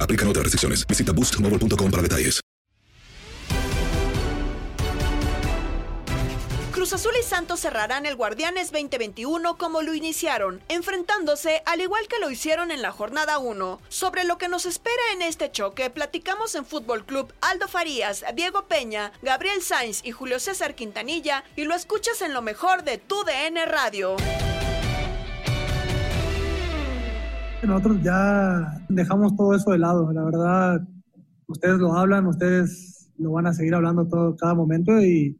Aplican otras restricciones. Visita boostmobile.com para detalles. Cruz Azul y Santos cerrarán el Guardianes 2021 como lo iniciaron, enfrentándose al igual que lo hicieron en la jornada 1. Sobre lo que nos espera en este choque, platicamos en Fútbol Club Aldo Farías, Diego Peña, Gabriel Sainz y Julio César Quintanilla y lo escuchas en lo mejor de tu DN Radio. Nosotros ya dejamos todo eso de lado, la verdad, ustedes lo hablan, ustedes lo van a seguir hablando todo cada momento y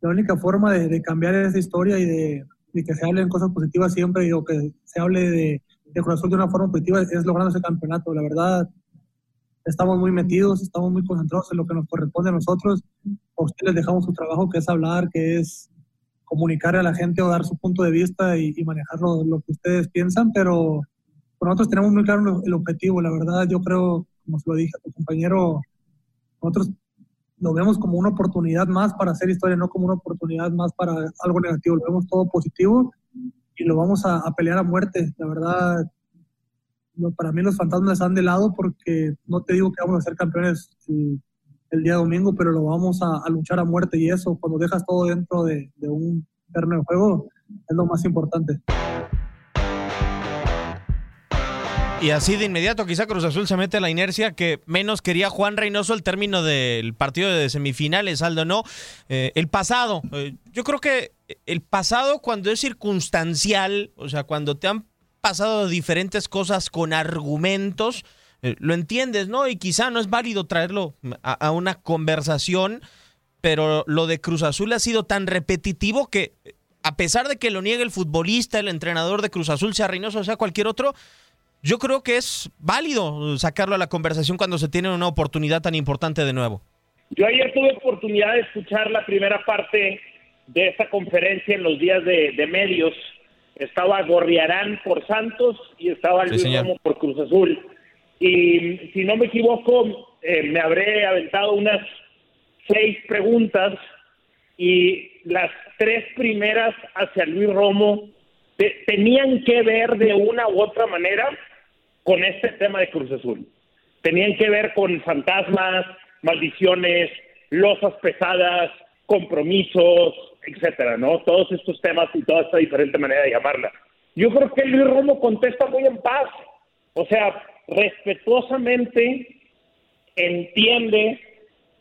la única forma de, cambiar esa historia y de, que se hablen cosas positivas siempre o que se hable de, de Azul de una forma positiva es logrando ese campeonato. La verdad, estamos muy metidos, estamos muy concentrados en lo que nos corresponde a nosotros. A ustedes les dejamos su trabajo, que es hablar, que es comunicar a la gente o dar su punto de vista y, manejar lo, que ustedes piensan, pero nosotros tenemos muy claro el objetivo. La verdad, yo creo, como se lo dije a tu compañero, nosotros lo vemos como una oportunidad más para hacer historia, no como una oportunidad más para algo negativo. Lo vemos todo positivo y lo vamos a, pelear a muerte. La verdad, para mí los fantasmas están de lado porque no te digo que vamos a ser campeones el, el día domingo, pero lo vamos a, luchar a muerte y eso, cuando dejas todo dentro de, de un terreno de juego, es lo más importante. Y así de inmediato quizá Cruz Azul se mete la inercia que menos quería Juan Reynoso al término del partido de semifinales, Aldo, ¿no? Eh, el pasado, eh, yo creo que el pasado cuando es circunstancial, o sea, cuando te han pasado diferentes cosas con argumentos, eh, lo entiendes, ¿no? Y quizá no es válido traerlo a, a una conversación, pero lo de Cruz Azul ha sido tan repetitivo que a pesar de que lo niegue el futbolista, el entrenador de Cruz Azul, sea Reynoso sea cualquier otro, yo creo que es válido sacarlo a la conversación cuando se tiene una oportunidad tan importante de nuevo. Yo ayer tuve oportunidad de escuchar la primera parte de esta conferencia en los días de, de medios. Estaba Gorriarán por Santos y estaba Luis sí, Romo por Cruz Azul. Y si no me equivoco, eh, me habré aventado unas seis preguntas y las tres primeras hacia Luis Romo te, tenían que ver de una u otra manera con este tema de Cruz Azul. Tenían que ver con fantasmas, maldiciones, losas pesadas, compromisos, etcétera, ¿no? Todos estos temas y toda esta diferente manera de llamarla. Yo creo que Luis Romo contesta muy en paz, o sea, respetuosamente entiende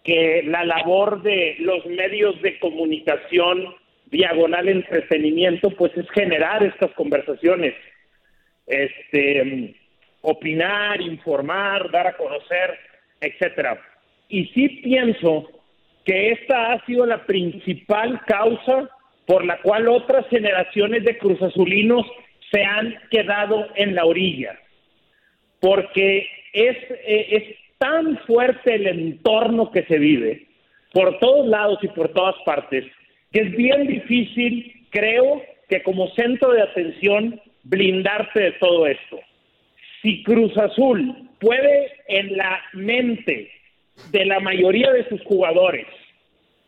que la labor de los medios de comunicación diagonal entretenimiento pues es generar estas conversaciones este opinar, informar, dar a conocer, etcétera. Y sí pienso que esta ha sido la principal causa por la cual otras generaciones de cruzazulinos se han quedado en la orilla. Porque es, eh, es tan fuerte el entorno que se vive por todos lados y por todas partes que es bien difícil, creo, que como centro de atención blindarte de todo esto. Si Cruz Azul puede en la mente de la mayoría de sus jugadores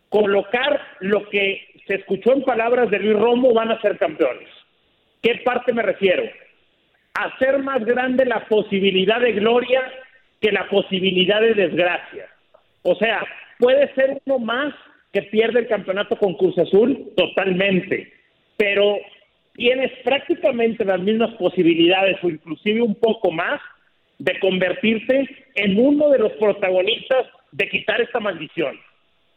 colocar lo que se escuchó en palabras de Luis Romo, van a ser campeones. ¿Qué parte me refiero? Hacer más grande la posibilidad de gloria que la posibilidad de desgracia. O sea, puede ser uno más que pierde el campeonato con Cruz Azul, totalmente, pero tienes prácticamente las mismas posibilidades o inclusive un poco más de convertirte en uno de los protagonistas de quitar esta maldición,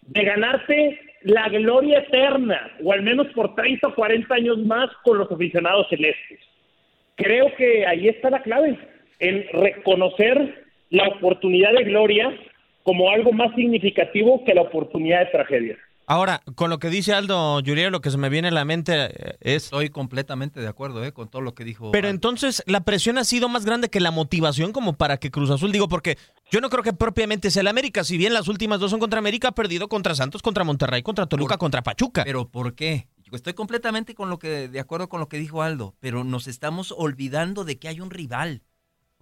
de ganarte la gloria eterna, o al menos por 30 o 40 años más con los aficionados celestes. Creo que ahí está la clave, en reconocer la oportunidad de gloria como algo más significativo que la oportunidad de tragedia. Ahora, con lo que dice Aldo Yuriel, lo que se me viene a la mente eh, es... Estoy completamente de acuerdo eh, con todo lo que dijo. Pero entonces, ¿la presión ha sido más grande que la motivación como para que Cruz Azul, digo, porque yo no creo que propiamente sea el América, si bien las últimas dos son contra América, ha perdido contra Santos, contra Monterrey, contra Toluca, contra Pachuca. Pero ¿por qué? Estoy completamente con lo que, de acuerdo con lo que dijo Aldo, pero nos estamos olvidando de que hay un rival.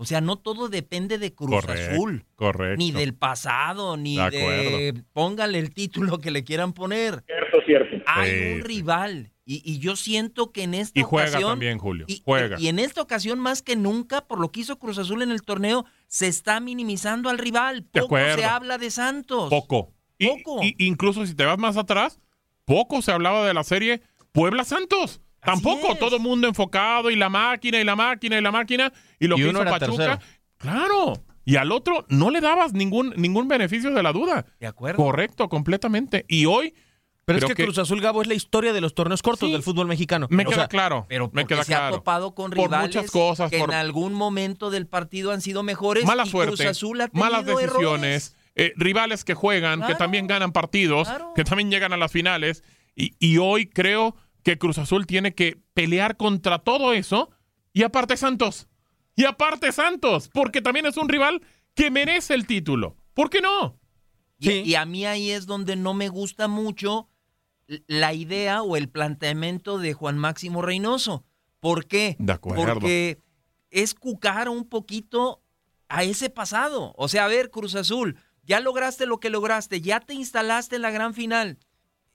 O sea, no todo depende de Cruz Azul. Correcto. Ni del pasado, ni de, póngale el título que le quieran poner. Cierto, cierto. Hay un rival. Y, yo siento que en esta y juega ocasión. también, Julio. Y, juega. Y en esta ocasión, más que nunca, por lo que hizo Cruz Azul en el torneo, se está minimizando al rival. Poco se habla de Santos. Poco. Poco. Y, incluso si te vas más atrás, poco se hablaba de la serie Puebla Tampoco todo el mundo enfocado y la máquina y la máquina y la máquina y lo que hizo Pachuca. Claro. Y al otro no le dabas ningún, ningún beneficio de la duda. De acuerdo. Correcto, completamente. Y hoy. Pero es que, Cruz Azul Gabo es la historia de los torneos cortos del fútbol mexicano. Me queda claro. Pero me queda se ha topado con rivales muchas cosas, que por... en algún momento del partido han sido mejores. Mala y suerte. Cruz Azul ha malas decisiones. Eh, rivales que juegan, que también ganan partidos, que también llegan a las finales. Y, y hoy creo que Cruz Azul tiene que pelear contra todo eso. Y aparte Santos. Y aparte Santos. Porque también es un rival que merece el título. ¿Por qué no? Y, y a mí ahí es donde no me gusta mucho la idea o el planteamiento de Juan Máximo Reynoso. ¿Por qué? De acuerdo. Porque es cucar un poquito a ese pasado. O sea, a ver, Cruz Azul, ya lograste lo que lograste, ya te instalaste en la gran final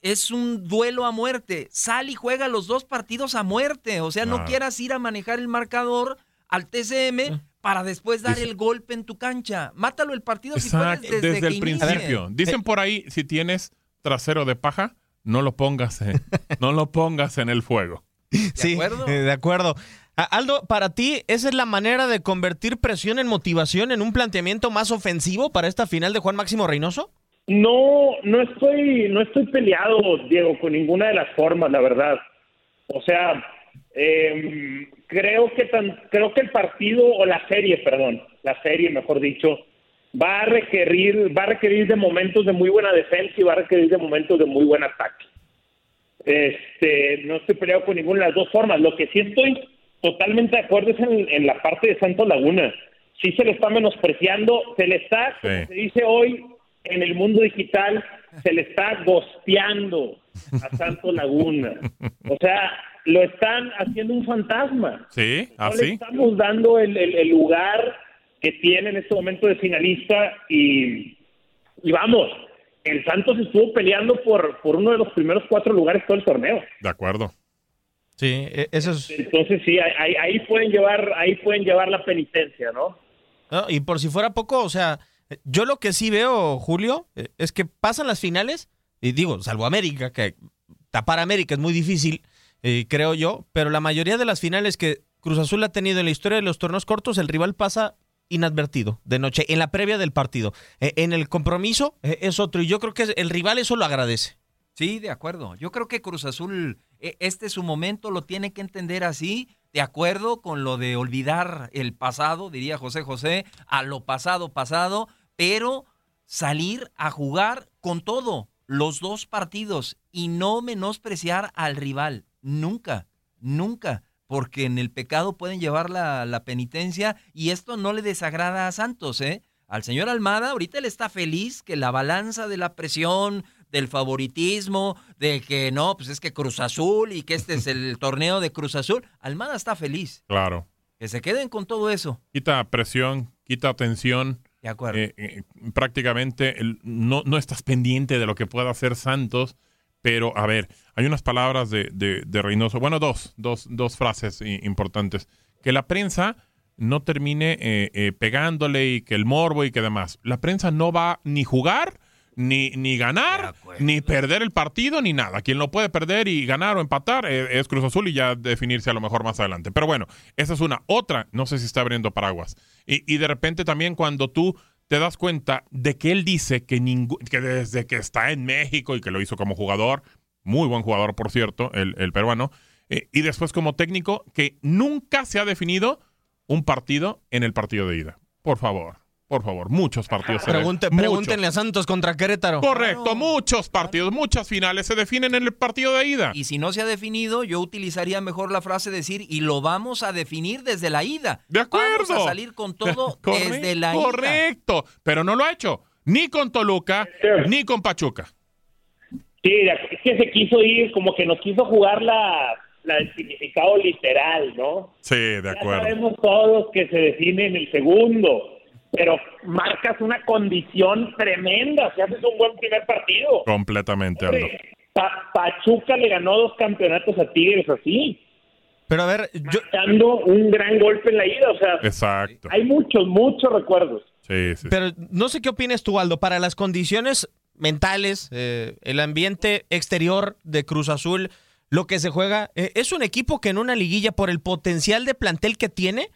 es un duelo a muerte. Sal y juega los dos partidos a muerte. O sea, no quieras ir a manejar el marcador al TCM eh. para después dar el golpe en tu cancha. Mátalo el partido si puedes desde, el principio. Dicen por ahí, si tienes trasero de paja, no lo pongas en, no lo pongas en el fuego. sí, acuerdo? Eh, de acuerdo. Aldo, para ti, ¿esa es la manera de convertir presión en motivación en un planteamiento más ofensivo para esta final de Juan Máximo Reynoso? No, no estoy, no estoy peleado, Diego, con ninguna de las formas, la verdad. O sea, eh, creo que tan, creo que el partido o la serie, perdón, la serie, mejor dicho, va a requerir, va a requerir de momentos de muy buena defensa y va a requerir de momentos de muy buen ataque. Este, no estoy peleado con ninguna de las dos formas. Lo que sí estoy totalmente de acuerdo es en, la parte de Santo Laguna. Sí se le está menospreciando, se le está, como se dice hoy, en el mundo digital se le está gosteando a Santo Laguna. O sea, lo están haciendo un fantasma. Sí, así. No le estamos dando el, lugar que tiene en este momento de finalista y, y vamos, el Santos estuvo peleando por, por uno de los primeros cuatro lugares todo el torneo. De acuerdo. Sí, e, eso es. Entonces sí, ahí, ahí pueden llevar, ahí pueden llevar la penitencia, ¿no? ¿no? Y por si fuera poco, o sea, yo lo que sí veo, Julio, eh, es que pasan las finales, y digo, salvo América, que tapar América es muy difícil, eh, creo yo, pero la mayoría de las finales que Cruz Azul ha tenido en la historia de los torneos cortos, el rival pasa inadvertido de noche, en la previa del partido. Eh, en el compromiso es otro, y yo creo que el rival eso lo agradece. Sí, de acuerdo. Yo creo que Cruz Azul, e, este es su momento, lo tiene que entender así de acuerdo con lo de olvidar el pasado, diría José José, a lo pasado pasado, pero salir a jugar con todo, los dos partidos, y no menospreciar al rival. Nunca, nunca. porque en el pecado pueden llevar la, la penitencia y esto no le desagrada a Santos, ¿eh? Al señor Almada ahorita él está feliz que la balanza de la presión, del favoritismo, de que no, pues es que Cruz Azul y que este es el torneo de Cruz Azul. Almada está feliz. Claro. Que se queden con todo eso. Quita presión, quita tensión. De acuerdo. Eh, eh, prácticamente el- no, no estás pendiente de lo que pueda hacer Santos, pero a ver, hay unas palabras de, de- Reynoso, bueno, dos, dos, dos frases importantes. Que la prensa no termine eh, eh, pegándole y que el morbo y que demás. La prensa no va ni jugar, ni, ni ganar, ni perder el partido, ni nada. Quien lo puede perder y ganar o empatar eh, es Cruz Azul y ya definirse a lo mejor más adelante. Pero bueno, esa es una. Otra, no sé si está abriendo paraguas. Y, y de repente también cuando tú te das cuenta de que él dice que, que desde que está en México y que lo hizo como jugador, muy buen jugador por cierto, el, el peruano, eh, y después como técnico, que nunca se ha definido un partido en el partido de ida. Por favor, por favor, muchos partidos. se Pregunte- definen. Muchos. pregúntenle a Santos contra Querétaro. Correcto, muchos partidos, muchas finales se definen en el partido de ida. Y si no se ha definido, yo utilizaría mejor la frase decir, y lo vamos a definir desde la ida. De acuerdo. Vamos a salir con todo desde la ida. Correcto, pero no lo ha hecho ni con Toluca ni con Pachuca. Sí, es que se quiso ir, como que nos quiso jugar la, la del significado literal, ¿no? Sí, de Ya acuerdo. sabemos todos que se define en el segundo, pero marcas una condición tremenda si haces un buen primer partido. Completamente, Aldo. Pa- Pachuca le ganó dos campeonatos a Tigres así. Pero a ver, yo... Dando un gran golpe en la ida, o sea, Exacto. hay muchos, muchos recuerdos. Sí, sí. Pero no sé qué opinas tú, Aldo, para las condiciones mentales, eh, el ambiente exterior de Cruz Azul, lo que se juega, eh, es un equipo que en una liguilla, por el potencial de plantel que tiene,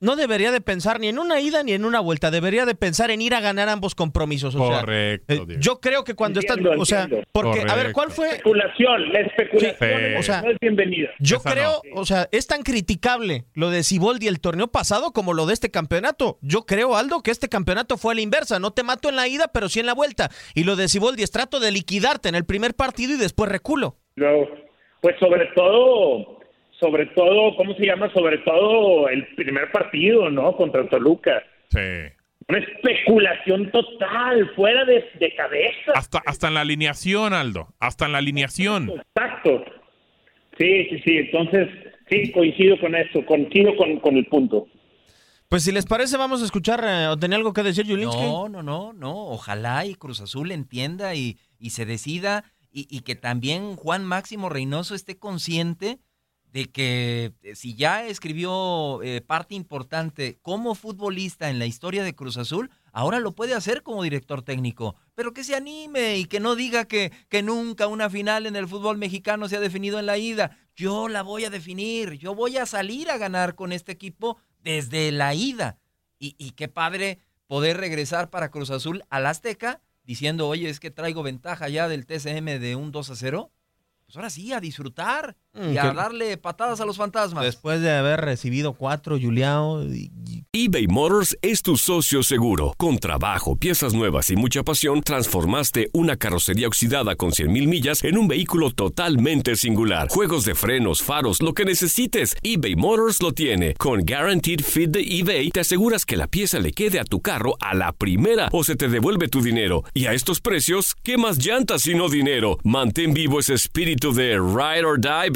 no debería de pensar ni en una ida ni en una vuelta, debería de pensar en ir a ganar ambos compromisos. O sea, Correcto, eh, yo creo que cuando Entiendo, estás, o sea, entiendo. porque, a ver, ¿cuál fue? Especulación, la especulación Sí. no O sea, es bienvenida. Yo Esa creo, o sea, es tan criticable lo de Siboldi el torneo pasado como lo de este campeonato. Yo creo, Aldo, que este campeonato fue a la inversa. No te mato en la ida, pero sí en la vuelta. Y lo de Siboldi es trato de liquidarte en el primer partido y después reculo. No, pues sobre todo, sobre todo, ¿cómo se llama? Sobre todo el primer partido, ¿no? Contra Toluca. Sí. Una especulación total, fuera de, de cabeza. Hasta, hasta en la alineación, Aldo. Hasta en la alineación. Exacto. Sí, sí, sí. Entonces, sí, coincido con eso, coincido con, con el punto. Pues si les parece, vamos a escuchar, eh, ¿o tenía algo que decir, Julinski? No, no, no, no. Ojalá y Cruz Azul entienda y, y se decida y, y que también Juan Máximo Reynoso esté consciente de que eh, si ya escribió eh, parte importante como futbolista en la historia de Cruz Azul, ahora lo puede hacer como director técnico. Pero que se anime y que no diga que, que nunca una final en el fútbol mexicano se ha definido en la ida. Yo la voy a definir, yo voy a salir a ganar con este equipo desde la ida. Y, y qué padre poder regresar para Cruz Azul al Azteca diciendo, oye, es que traigo ventaja ya del TCM de un 2 a 0. Pues ahora sí, a disfrutar Mm, y a darle patadas a los fantasmas. Después de haber recibido cuatro, Juliao. y- y- eBay Motors es tu socio seguro. Con trabajo, piezas nuevas y mucha pasión, transformaste una carrocería oxidada con 100.000 millas en un vehículo totalmente singular. Juegos de frenos, faros, lo que necesites, eBay Motors lo tiene. Con Guaranteed Fit de eBay, te aseguras que la pieza le quede a tu carro a la primera o se te devuelve tu dinero. Y a estos precios, ¿qué más llantas sino dinero? Mantén vivo ese espíritu de Ride or Die,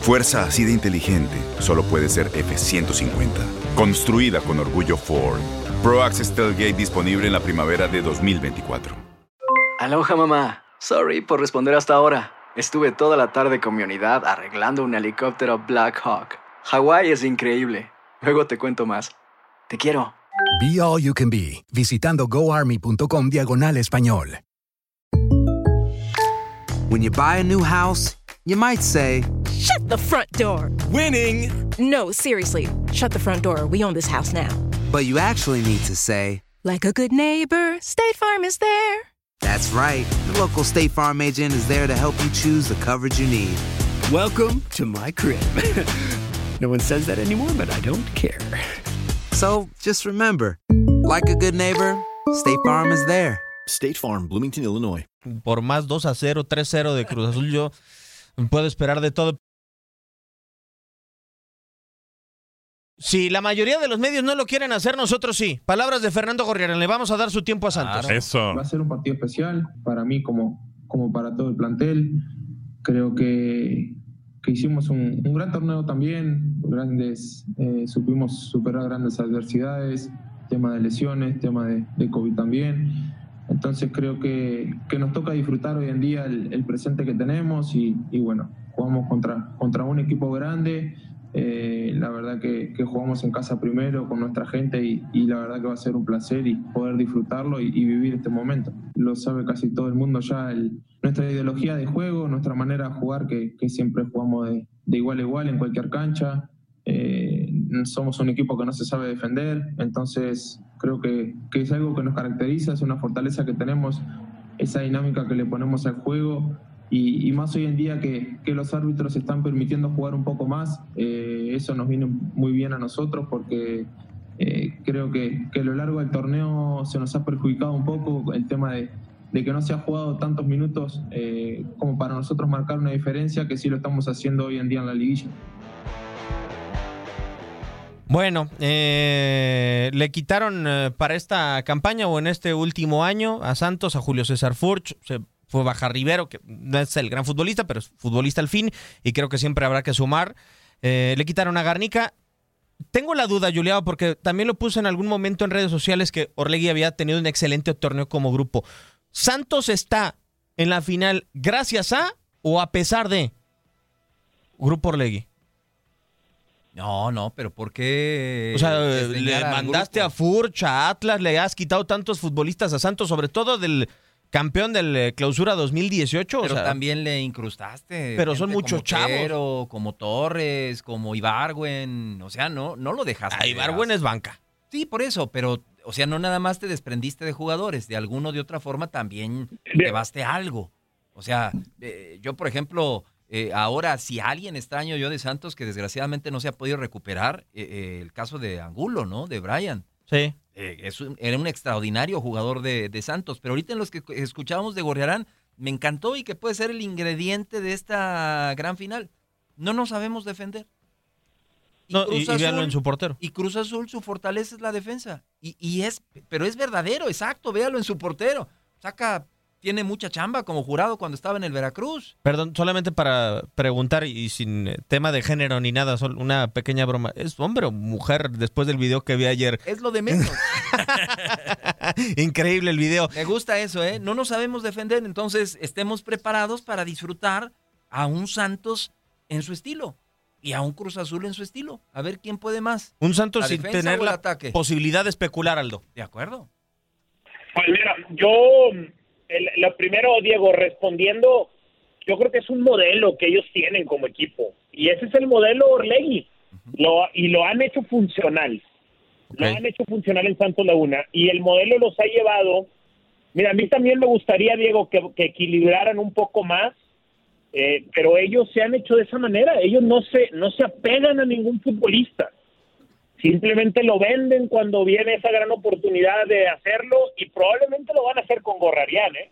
Fuerza así de inteligente solo puede ser F-150. Construida con orgullo Ford. Pro Access Tailgate disponible en la primavera de 2024. Aloha mamá. Sorry por responder hasta ahora. Estuve toda la tarde con mi unidad arreglando un helicóptero Black Hawk. Hawái es increíble. Luego te cuento más. Te quiero. Be All You Can Be, visitando goarmy.com diagonal español. When you buy a new house, you might say, Shut the front door. Winning. No, seriously. Shut the front door. We own this house now. But you actually need to say, like a good neighbor, State Farm is there. That's right. The local State Farm agent is there to help you choose the coverage you need. Welcome to my crib. no one says that anymore, but I don't care. So just remember, like a good neighbor, State Farm is there. State Farm, Bloomington, Illinois. Por más 2 a 0, 3 a 0 de Cruz Azul, yo puedo esperar de todo. Si la mayoría de los medios no lo quieren hacer, nosotros sí. Palabras de Fernando Gorriarán. Le vamos a dar su tiempo a Santos. Eso. Va a ser un partido especial para mí como, como para todo el plantel. Creo que, que hicimos un, un, gran torneo también. Grandes, eh, supimos superar grandes adversidades, tema de lesiones, tema de, de COVID también. Entonces creo que, que, nos toca disfrutar hoy en día el, el presente que tenemos y, y, bueno, jugamos contra, contra un equipo grande eh, la verdad que, que, jugamos en casa primero con nuestra gente y, y, la verdad que va a ser un placer y poder disfrutarlo y, vivir este momento. Lo sabe casi todo el mundo ya, nuestra ideología de juego, nuestra manera de jugar, que, que siempre jugamos de, de, igual a igual en cualquier cancha. Eh, somos un equipo que no se sabe defender, entonces creo que, que es algo que nos caracteriza, es una fortaleza que tenemos, esa dinámica que le ponemos al juego y, más hoy en día que, que, los árbitros están permitiendo jugar un poco más, eh, eso nos viene muy bien a nosotros porque eh, creo que, que, a lo largo del torneo se nos ha perjudicado un poco el tema de, de que no se ha jugado tantos minutos eh, como para nosotros marcar una diferencia que sí lo estamos haciendo hoy en día en la liguilla. Bueno, eh, le quitaron eh, para esta campaña o en este último año a Santos, a Julio César Furch, se fue Baja Rivero, que no es el gran futbolista, pero es futbolista al fin, y creo que siempre habrá que sumar. Eh, le quitaron a Garnica. Tengo la duda, Juliado, porque también lo puse en algún momento en redes sociales que Orlegui había tenido un excelente torneo como grupo. ¿Santos está en la final gracias a o a pesar de Grupo Orlegui? No, no, pero ¿por qué? O sea, le mandaste a Furch, a Atlas, le has quitado tantos futbolistas a Santos, sobre todo del campeón del eh, clausura 2018. Pero o sea, también le incrustaste. Pero son muchos como chavos. Como Torres, como Ibargüen. O sea, no, no lo dejaste. A Ibargüen es banca. Sí, por eso, pero, o sea, no nada más te desprendiste de jugadores, de alguno de otra forma también llevaste algo. O sea, eh, yo, por ejemplo, eh, ahora, si alguien extraño yo de Santos que desgraciadamente no se ha podido recuperar, eh, el caso de Angulo, ¿no? De Brian. Sí. Eh, es un, era un extraordinario jugador de, de, Santos, pero ahorita en los que escuchábamos de Gorriarán, me encantó y que puede ser el ingrediente de esta gran final. No nos sabemos defender. Y, no, y, y en su portero. Y Cruz Azul, su fortaleza es la defensa. Y, y es, pero es verdadero, exacto, véalo en su portero. Saca tiene mucha chamba como jurado cuando estaba en el Veracruz. Perdón, solamente para preguntar y sin tema de género ni nada, solo una pequeña broma. ¿Es hombre o mujer después del video que vi ayer? Es lo de menos. Increíble el video. Me gusta eso, ¿eh? No nos sabemos defender, entonces estemos preparados para disfrutar a un Santos en su estilo y a un Cruz Azul en su estilo. A ver quién puede más. Un Santos sin tener la ataque? posibilidad de especular, Aldo. De acuerdo. Pues mira, yo el, lo primero, Diego, respondiendo, yo creo que es un modelo que ellos tienen como equipo. Y ese es el modelo Orlegui. Lo, y lo han hecho funcional. Okay. Lo han hecho funcional en Santos Laguna. Y el modelo los ha llevado. Mira, a mí también me gustaría, Diego, que, que equilibraran un poco más. Eh, pero ellos se han hecho de esa manera. Ellos no se, no se apegan a ningún futbolista simplemente lo venden cuando viene esa gran oportunidad de hacerlo y probablemente lo van a hacer con Gorrarián, ¿eh?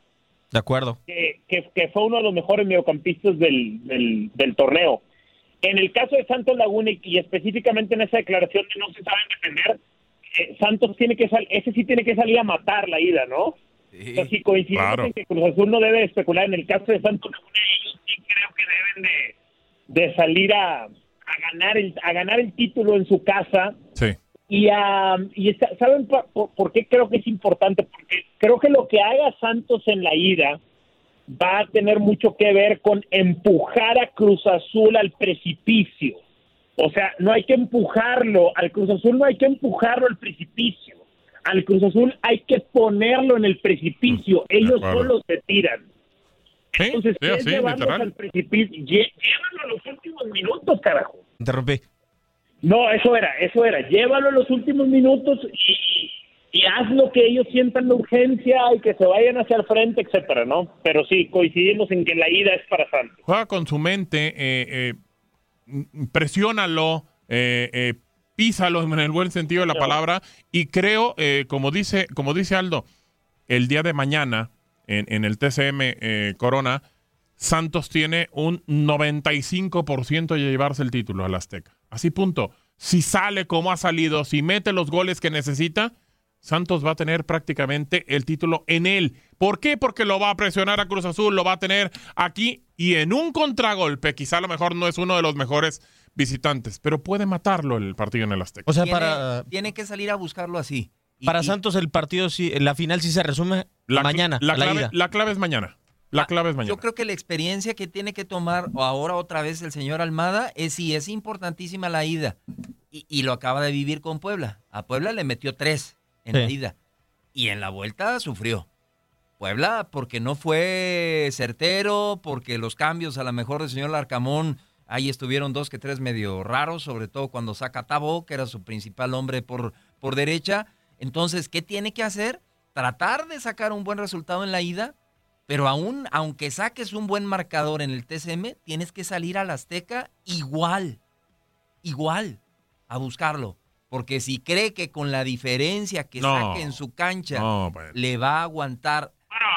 De acuerdo. Que, que, que, fue uno de los mejores mediocampistas del, del, del, torneo. En el caso de Santos Laguna y, específicamente en esa declaración de no se saben defender, eh, Santos tiene que salir, ese sí tiene que salir a matar la ida, ¿no? Sí, sea, si coincidimos claro. en que Cruz Azul no debe especular, en el caso de Santos Laguna ellos sí creo que deben de, de salir a a ganar el a ganar el título en su casa. Sí. y a y está, saben por, por, qué creo que es importante porque creo que lo que haga Santos en la ida va a tener mucho que ver con empujar a Cruz Azul al precipicio. O sea no hay que empujarlo al Cruz Azul no hay que empujarlo al precipicio. Al Cruz Azul hay que ponerlo en el precipicio. Ellos solo se tiran ¿Sí? Entonces, sí, es sí, llevarlos al precipicio? Llévalo a los últimos minutos, carajo. Interrumpí. No, eso era, eso era. Llévalo en los últimos minutos y, y haz lo que ellos sientan la urgencia y que se vayan hacia el frente, etcétera, ¿no? Pero sí, coincidimos en que la ida es para Santos. Juega con su mente, eh, eh, presiónalo, eh, eh, písalo en el buen sentido de la palabra y creo, eh, como, dice, como dice Aldo, el día de mañana en, en el TCM eh, Corona, Santos tiene un 95% de llevarse el título al Azteca. Así punto. Si sale como ha salido, si mete los goles que necesita, Santos va a tener prácticamente el título en él. ¿Por qué? Porque lo va a presionar a Cruz Azul, lo va a tener aquí y en un contragolpe, quizá a lo mejor no es uno de los mejores visitantes, pero puede matarlo el partido en el Azteca. O sea, Tiene- para, Tiene que salir a buscarlo así. Y- para y- Santos el partido, sí, la final sí se resume La, mañana, la la clave, ida. la clave es mañana. La clave es mañana. Yo creo que la experiencia que tiene que tomar ahora otra vez el señor Almada es sí, es importantísima la ida. Y, y lo acaba de vivir con Puebla. A Puebla le metió tres en la ida. Y en la vuelta sufrió. Puebla porque no fue certero, porque los cambios a lo mejor del señor Larcamón, ahí estuvieron dos que tres medio raros, sobre todo cuando saca Tabo, que era su principal hombre por, por derecha. Entonces, ¿qué tiene que hacer? Tratar de sacar un buen resultado en la ida, pero aún, aunque saques un buen marcador en el TCM, tienes que salir al Azteca igual, igual, a buscarlo. Porque si cree que con la diferencia que No. saque en su cancha No, pues. le va a aguantar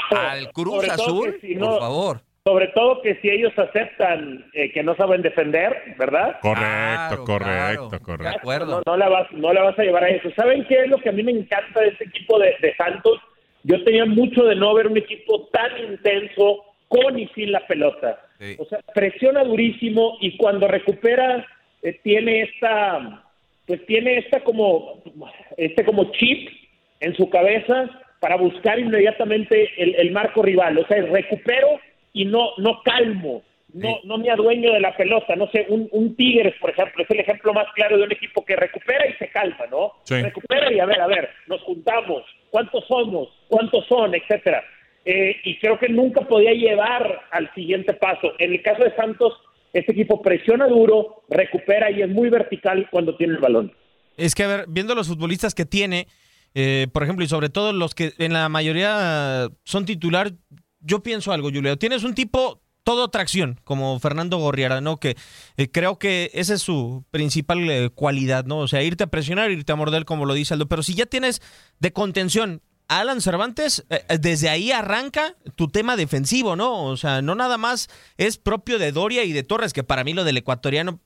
al Cruz Azul, por favor. Sobre todo que si ellos aceptan eh, que no saben defender, ¿verdad? Correcto, Claro, correcto, claro. correcto. De acuerdo. No, no la vas, no la vas a llevar a eso. ¿Saben qué es lo que a mí me encanta de este equipo de, de Santos? Yo tenía mucho de no ver un equipo tan intenso con y sin la pelota. Sí. O sea, presiona durísimo y cuando recupera eh, tiene esta, pues tiene esta como, este como chip en su cabeza para buscar inmediatamente el, el marco rival. O sea, recupero y no, no calmo. No, no me adueño de la pelota, no sé, un, un Tigres, por ejemplo, es el ejemplo más claro de un equipo que recupera y se calma, ¿no? Sí. Recupera y a ver, a ver, nos juntamos, cuántos somos, cuántos son, etcétera. Eh, y creo que nunca podía llevar al siguiente paso. En el caso de Santos, este equipo presiona duro, recupera y es muy vertical cuando tiene el balón. Es que, a ver, viendo los futbolistas que tiene, eh, por ejemplo, y sobre todo los que en la mayoría son titular, yo pienso algo, Julio. Tienes un tipo todo tracción, como Fernando Gorriara, ¿no? Que eh, creo que esa es su principal eh, cualidad, ¿no? O sea, irte a presionar, irte a morder, como lo dice Aldo. Pero si ya tienes de contención Alan Cervantes, eh, desde ahí arranca tu tema defensivo, ¿no? O sea, no nada más es propio de Doria y de Torres, que para mí lo del ecuatoriano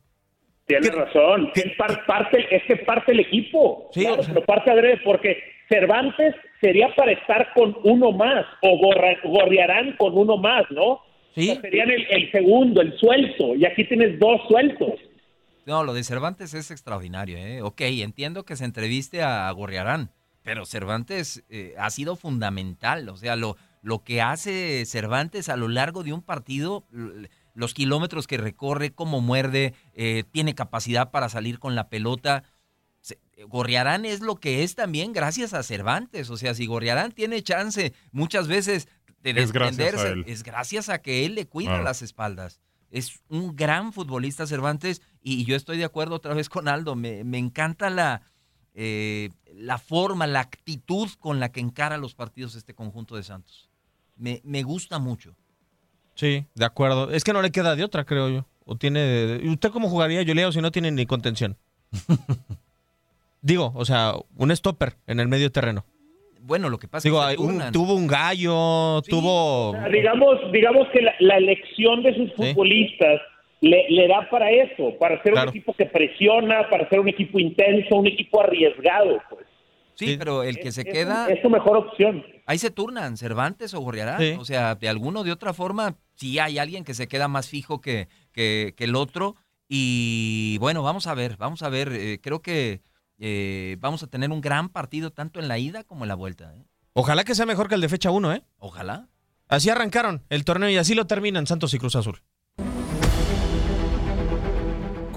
Tienes razón, es par- parte, es que parte el equipo, Sí, claro, o sea- pero parte adrede, porque Cervantes sería para estar con uno más, o gorra- gorrearán con uno más, ¿no? Sí. O sea, serían el, el segundo, el suelto, y aquí tienes dos sueltos. No, lo de Cervantes es extraordinario, ¿eh? Ok, entiendo que se entreviste a Gorriarán, pero Cervantes eh, ha sido fundamental. O sea, lo, lo que hace Cervantes a lo largo de un partido, los kilómetros que recorre, cómo muerde, eh, tiene capacidad para salir con la pelota. Gorriarán es lo que es también gracias a Cervantes. O sea, si Gorriarán tiene chance muchas veces de Es él. es gracias a que él le cuida las espaldas. Es un gran futbolista Cervantes y yo estoy de acuerdo otra vez con Aldo. Me, me encanta la, eh, la forma, la actitud con la que encara los partidos este conjunto de Santos. Me, me gusta mucho. Sí, de acuerdo. Es que no le queda de otra, creo yo. O tiene. ¿y ¿Usted cómo jugaría, yo leo, si no tiene ni contención? Digo, o sea, un stopper en el medio terreno. Bueno, lo que pasa Digo, es que un- tuvo un gallo, tuvo. O sea, digamos, digamos que la, la elección de sus futbolistas le, le da para eso, para ser Claro. un equipo que presiona, para ser un equipo intenso, un equipo arriesgado, pues. Sí, pero el que se Es- queda... Es su mejor opción. Ahí se turnan, Cervantes o Gorriarán. Sí. O sea, de alguna o de otra forma, sí hay alguien que se queda más fijo que, que, que el otro. Y bueno, vamos a ver, vamos a ver. eh, creo que eh, vamos a tener un gran partido tanto en la ida como en la vuelta. ¿eh? Ojalá que sea mejor que el de fecha 1, ¿eh? Ojalá. Así arrancaron el torneo y así lo terminan Santos y Cruz Azul.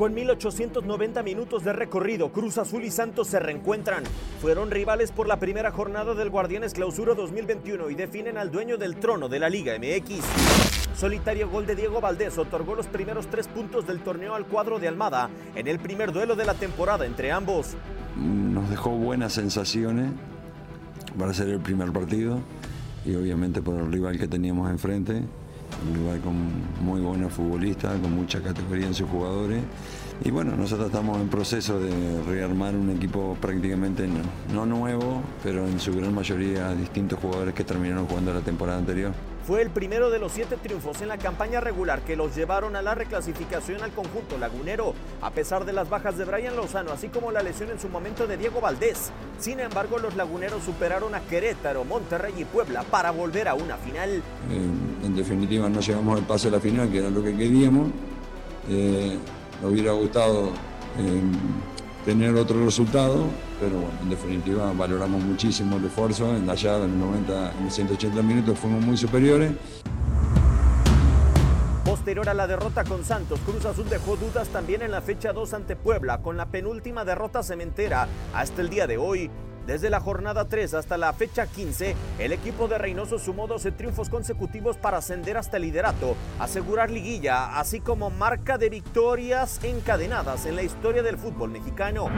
En 1890 minutos de recorrido, Cruz Azul y Santos se reencuentran. Fueron rivales por la primera jornada del Guardianes Clausura 2021 y definen al dueño del trono de la Liga MX. Solitario gol de Diego Valdés otorgó los primeros tres puntos del torneo al cuadro de Almada en el primer duelo de la temporada entre ambos. Nos dejó buenas sensaciones para ser el primer partido y obviamente por el rival que teníamos enfrente un rival con muy buenos futbolistas, con mucha categoría en sus jugadores. Y bueno, nosotros estamos en proceso de rearmar un equipo prácticamente no, nuevo, pero en su gran mayoría distintos jugadores que terminaron jugando la temporada anterior. Fue el primero de los siete triunfos en la campaña regular que los llevaron a la reclasificación al conjunto lagunero, a pesar de las bajas de Brian Lozano, así como la lesión en su momento de Diego Valdés. Sin embargo, los laguneros superaron a Querétaro, Monterrey y Puebla para volver a una final. en definitiva, no llegamos al pase a la final, que era lo que queríamos. Eh, hubiera gustado eh, tener otro resultado, pero bueno, en definitiva valoramos muchísimo el esfuerzo, en allá en 90, en 180 minutos fuimos muy superiores. Posterior a la derrota con Santos, Cruz Azul dejó dudas también en la fecha 2 ante Puebla, con la penúltima derrota cementera hasta el día de hoy. Desde la jornada 3 hasta la fecha 15, el equipo de Reynoso sumó 12 triunfos consecutivos para ascender hasta el liderato, asegurar liguilla, así como marca de victorias encadenadas en la historia del fútbol mexicano.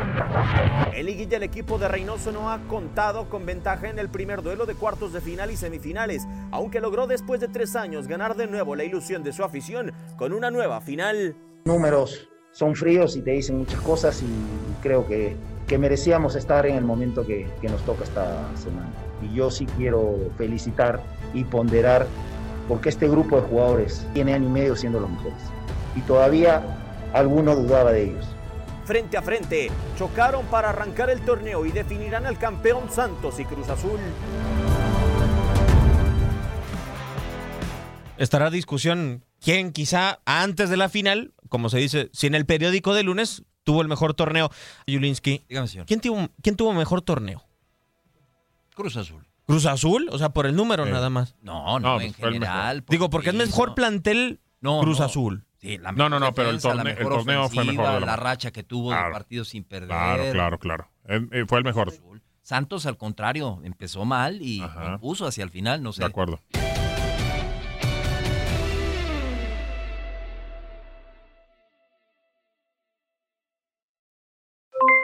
En liguilla el equipo de Reynoso no ha contado con ventaja en el primer duelo de cuartos de final y semifinales, aunque logró después de tres años ganar de nuevo la ilusión de su afición con una nueva final. Números son fríos y te dicen muchas cosas y creo que que merecíamos estar en el momento que, nos toca esta semana. Y yo sí quiero felicitar y ponderar porque este grupo de jugadores tiene año y medio siendo los mejores. Y todavía alguno dudaba de ellos. Frente a frente, chocaron para arrancar el torneo y definirán al campeón Santos y Cruz Azul. Estará discusión quién quizá antes de la final, como se dice, si en el periódico de lunes tuvo el mejor torneo. Julinski. Dígame, señor. ¿Quién tuvo, ¿Quién tuvo mejor torneo? Cruz Azul. ¿Cruz Azul? O sea, por el número nada más. No, no, pues, en general. Digo, porque es mejor plantel Cruz Azul. Sí, no, no, no, pero el, torneo fue mejor. la, racha que tuvo de partidos sin perder. Claro, claro, claro. Eh, fue el mejor. Santos, al contrario, empezó mal y puso hacia el final, no sé. De acuerdo.